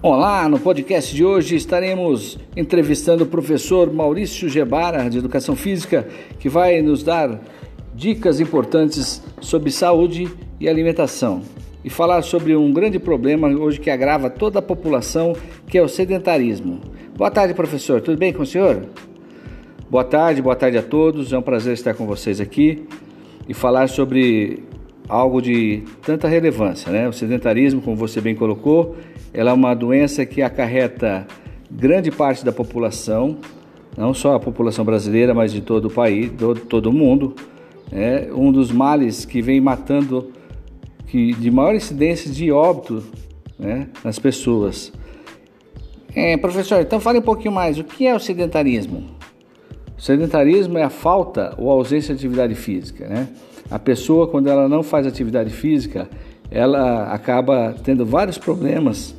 Olá, no podcast de hoje estaremos entrevistando o professor Maurício Gebara, de Educação Física, que vai nos dar dicas importantes sobre saúde e alimentação e falar sobre um grande problema hoje que agrava toda a população, que é o sedentarismo. Boa tarde, professor. Tudo bem com o senhor? Boa tarde, boa tarde a todos. É um prazer estar com vocês aqui e falar sobre algo de tanta relevância, né? O sedentarismo, como você bem colocou, ela é uma doença que acarreta grande parte da população, não só a população brasileira, mas de todo o país, todo, todo o mundo. É um dos males que vem matando, que de maior incidência de óbito né, nas pessoas. É, professor, então fale um pouquinho mais. O que é o sedentarismo? O sedentarismo é a falta ou ausência de atividade física. Né? A pessoa, quando ela não faz atividade física, ela acaba tendo vários problemas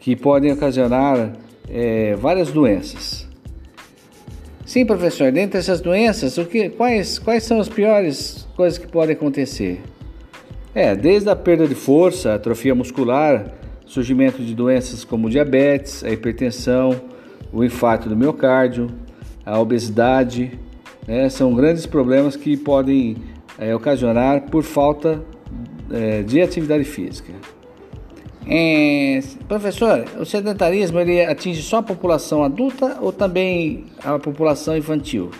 que podem ocasionar é, várias doenças. Sim, professor, dentre essas doenças, o que, quais, quais são as piores coisas que podem acontecer? É, desde a perda de força, atrofia muscular, surgimento de doenças como diabetes, a hipertensão, o infarto do miocárdio, a obesidade, né, são grandes problemas que podem é, ocasionar por falta é, de atividade física. É, professor, o sedentarismo ele atinge só a população adulta ou também a população infantil?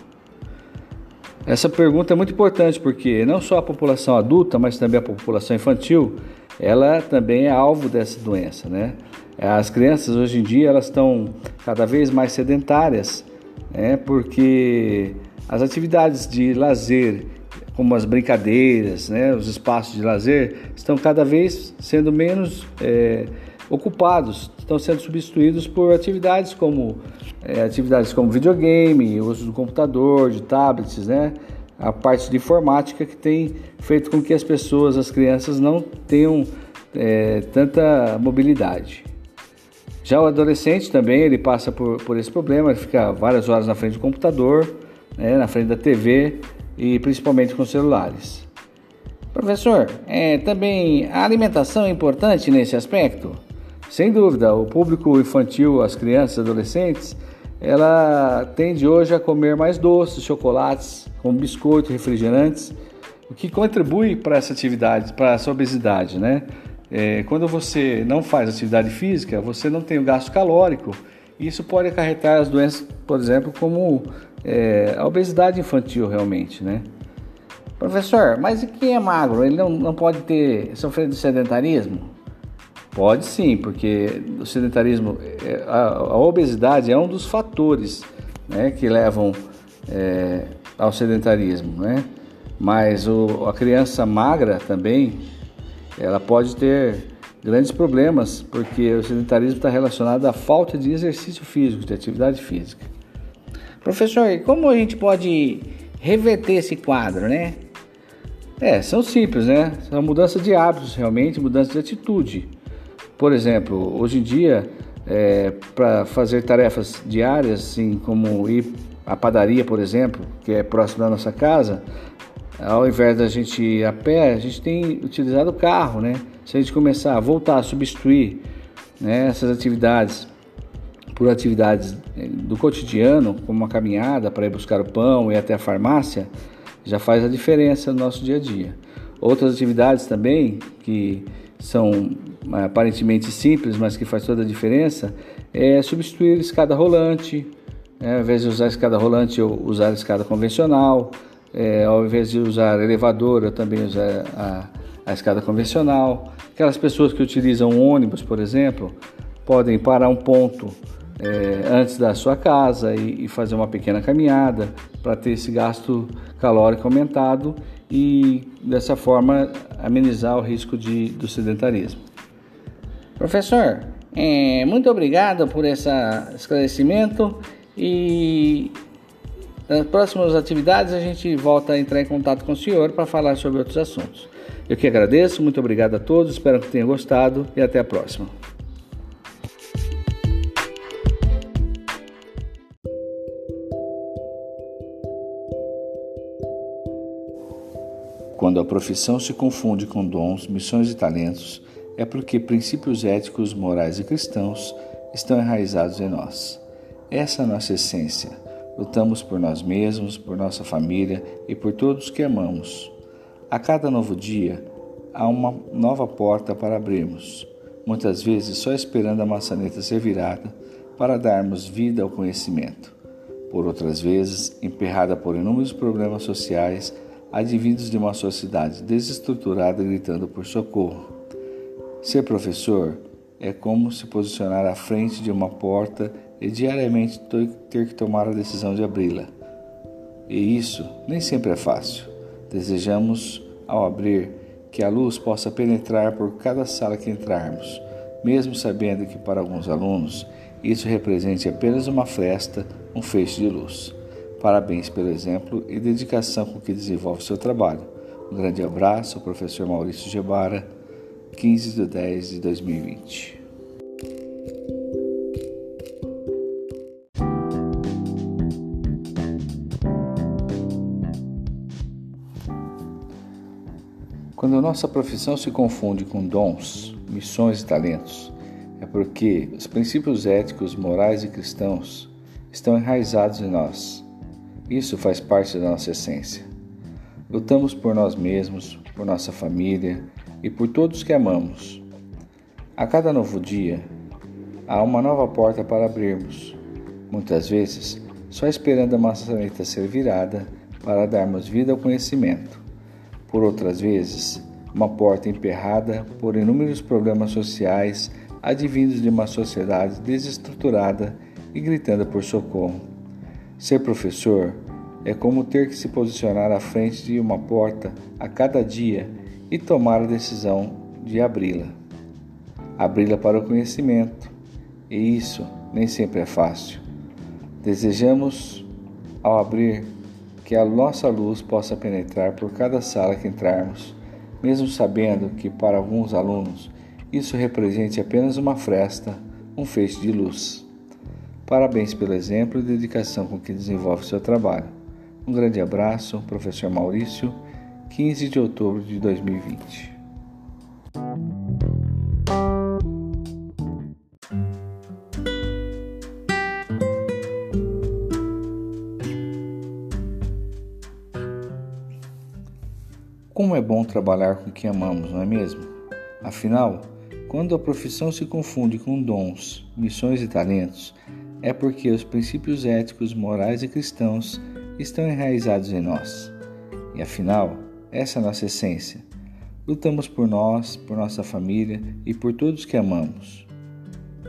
Essa pergunta é muito importante porque não só a população adulta, mas também a população infantil, ela também é alvo dessa doença, né? As crianças hoje em dia elas estão cada vez mais sedentárias, né? Porque as atividades de lazer como as brincadeiras, né, os espaços de lazer, estão cada vez sendo menos é, ocupados, estão sendo substituídos por atividades como é, atividades como videogame, uso do computador, de tablets, né, a parte de informática que tem feito com que as pessoas, as crianças, não tenham é, tanta mobilidade. Já o adolescente também ele passa por, por esse problema, ele fica várias horas na frente do computador, né, na frente da TV e principalmente com celulares. Professor, é, também a alimentação é importante nesse aspecto? Sem dúvida, o público infantil, as crianças adolescentes, ela tende hoje a comer mais doces, chocolates, como biscoito, refrigerantes, o que contribui para essa atividade, para essa obesidade, né? É, quando você não faz atividade física, você não tem o gasto calórico, isso pode acarretar as doenças, por exemplo, como é, a obesidade infantil realmente, né? Professor, mas e quem é magro? Ele não, não pode ter sofrido de sedentarismo? Pode sim, porque o sedentarismo, é, a, a obesidade é um dos fatores né, que levam é, ao sedentarismo, né? Mas o, a criança magra também, ela pode ter grandes problemas, porque o sedentarismo está relacionado à falta de exercício físico, de atividade física. Professor, como a gente pode reverter esse quadro, né? É, são simples, né? São mudança de hábitos, realmente, mudança de atitude. Por exemplo, hoje em dia, é, para fazer tarefas diárias, assim como ir à padaria, por exemplo, que é próximo da nossa casa, ao invés da gente ir a pé, a gente tem utilizado o carro, né? Se a gente começar a voltar a substituir né, essas atividades por atividades eh, do cotidiano, como uma caminhada para ir buscar o pão e até a farmácia, já faz a diferença no nosso dia a dia. Outras atividades também que são eh, aparentemente simples, mas que faz toda a diferença, é substituir escada rolante, né? ao invés de usar escada rolante, eu usar escada convencional, é, ao invés de usar elevador, eu também usar a, a escada convencional. Aquelas pessoas que utilizam ônibus, por exemplo, podem parar um ponto é, antes da sua casa e, e fazer uma pequena caminhada para ter esse gasto calórico aumentado e dessa forma amenizar o risco de, do sedentarismo. Professor, é, muito obrigado por esse esclarecimento e nas próximas atividades a gente volta a entrar em contato com o senhor para falar sobre outros assuntos. Eu que agradeço, muito obrigado a todos, espero que tenham gostado e até a próxima. Quando a profissão se confunde com dons, missões e talentos, é porque princípios éticos, morais e cristãos estão enraizados em nós. Essa é a nossa essência. Lutamos por nós mesmos, por nossa família e por todos que amamos. A cada novo dia, há uma nova porta para abrirmos, muitas vezes só esperando a maçaneta ser virada para darmos vida ao conhecimento. Por outras vezes, emperrada por inúmeros problemas sociais advindos de uma sociedade desestruturada gritando por socorro. Ser professor é como se posicionar à frente de uma porta e diariamente ter que tomar a decisão de abri-la. E isso nem sempre é fácil. Desejamos, ao abrir, que a luz possa penetrar por cada sala que entrarmos, mesmo sabendo que para alguns alunos isso represente apenas uma fresta, um feixe de luz. Parabéns pelo exemplo e dedicação com que desenvolve seu trabalho. Um grande abraço, professor Maurício Gebara, 15 de 10 de 2020. Quando a nossa profissão se confunde com dons, missões e talentos, é porque os princípios éticos, morais e cristãos estão enraizados em nós. Isso faz parte da nossa essência. Lutamos por nós mesmos, por nossa família e por todos que amamos. A cada novo dia, há uma nova porta para abrirmos, muitas vezes só esperando a maçaneta ser virada para darmos vida ao conhecimento por outras vezes, uma porta emperrada por inúmeros problemas sociais advindos de uma sociedade desestruturada e gritando por socorro. Ser professor é como ter que se posicionar à frente de uma porta a cada dia e tomar a decisão de abri-la. Abri-la para o conhecimento, e isso nem sempre é fácil. Desejamos, ao abrir que a nossa luz possa penetrar por cada sala que entrarmos, mesmo sabendo que para alguns alunos isso represente apenas uma fresta, um feixe de luz. Parabéns pelo exemplo e dedicação com que desenvolve seu trabalho. Um grande abraço, professor Maurício, 15 de outubro de 2020. Como é bom trabalhar com quem amamos, não é mesmo? Afinal, quando a profissão se confunde com dons, missões e talentos, é porque os princípios éticos, morais e cristãos estão enraizados em nós. E afinal, essa é a nossa essência. Lutamos por nós, por nossa família e por todos que amamos.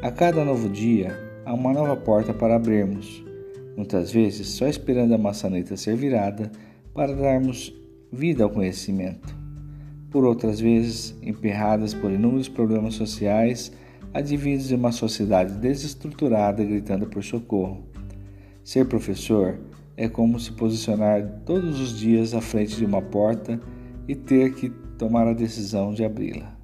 A cada novo dia, há uma nova porta para abrirmos, muitas vezes só esperando a maçaneta ser virada para darmos vida ao conhecimento, por outras vezes emperradas por inúmeros problemas sociais advindos de uma sociedade desestruturada gritando por socorro. Ser professor é como se posicionar todos os dias à frente de uma porta e ter que tomar a decisão de abri-la.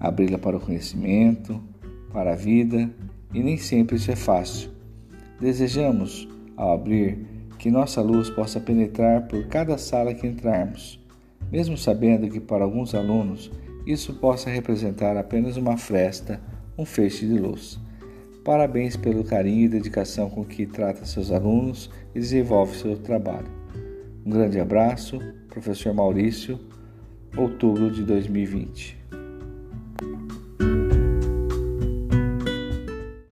Abri-la para o conhecimento, para a vida, e nem sempre isso é fácil. Desejamos, ao abrir, que nossa luz possa penetrar por cada sala que entrarmos, mesmo sabendo que para alguns alunos isso possa representar apenas uma fresta, um feixe de luz. Parabéns pelo carinho e dedicação com que trata seus alunos e desenvolve seu trabalho. Um grande abraço, professor Maurício, outubro de 2020.